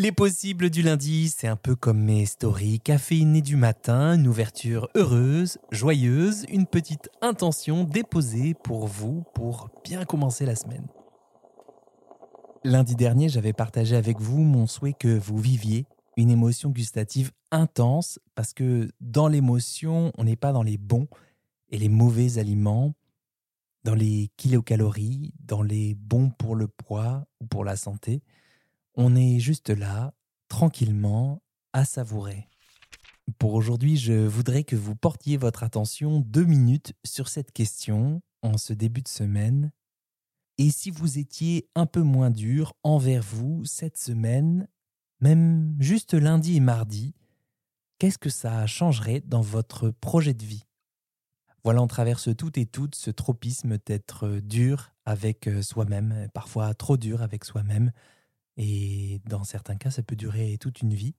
Les possibles du lundi, c'est un peu comme mes stories caféinées du matin, une ouverture heureuse, joyeuse, une petite intention déposée pour vous pour bien commencer la semaine. Lundi dernier, j'avais partagé avec vous mon souhait que vous viviez une émotion gustative intense parce que dans l'émotion, on n'est pas dans les bons et les mauvais aliments, dans les kilocalories, dans les bons pour le poids ou pour la santé. On est juste là, tranquillement, à savourer. Pour aujourd'hui, je voudrais que vous portiez votre attention deux minutes sur cette question en ce début de semaine. Et si vous étiez un peu moins dur envers vous cette semaine, même juste lundi et mardi, qu'est-ce que ça changerait dans votre projet de vie? Voilà, on traverse tout et toutes ce tropisme d'être dur avec soi-même, parfois trop dur avec soi-même, et dans certains cas, ça peut durer toute une vie.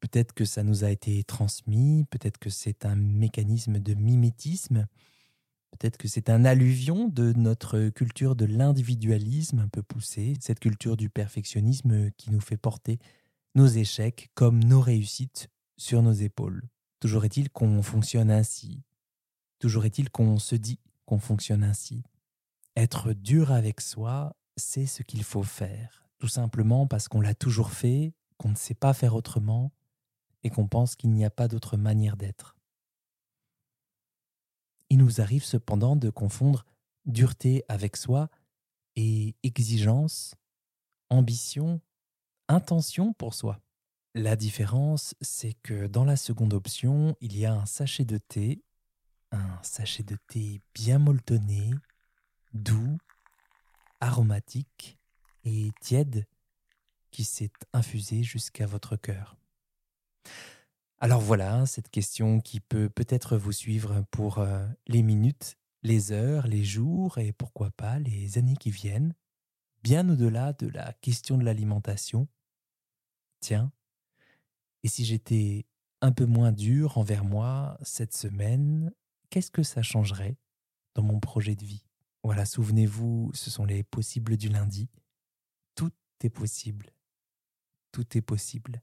Peut-être que ça nous a été transmis, peut-être que c'est un mécanisme de mimétisme, peut-être que c'est un alluvion de notre culture de l'individualisme un peu poussée, cette culture du perfectionnisme qui nous fait porter nos échecs comme nos réussites sur nos épaules. Toujours est-il qu'on fonctionne ainsi. Toujours est-il qu'on se dit qu'on fonctionne ainsi. Être dur avec soi, c'est ce qu'il faut faire tout simplement parce qu'on l'a toujours fait, qu'on ne sait pas faire autrement et qu'on pense qu'il n'y a pas d'autre manière d'être. Il nous arrive cependant de confondre dureté avec soi et exigence, ambition, intention pour soi. La différence, c'est que dans la seconde option, il y a un sachet de thé, un sachet de thé bien molletonné, doux, aromatique, et tiède qui s'est infusée jusqu'à votre cœur. Alors voilà, cette question qui peut peut-être vous suivre pour euh, les minutes, les heures, les jours et pourquoi pas les années qui viennent, bien au-delà de la question de l'alimentation. Tiens, et si j'étais un peu moins dur envers moi cette semaine, qu'est-ce que ça changerait dans mon projet de vie? Voilà, souvenez-vous, ce sont les possibles du lundi possible. Tout est possible.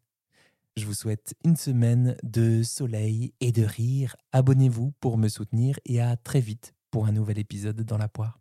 Je vous souhaite une semaine de soleil et de rire. Abonnez-vous pour me soutenir et à très vite pour un nouvel épisode dans la poire.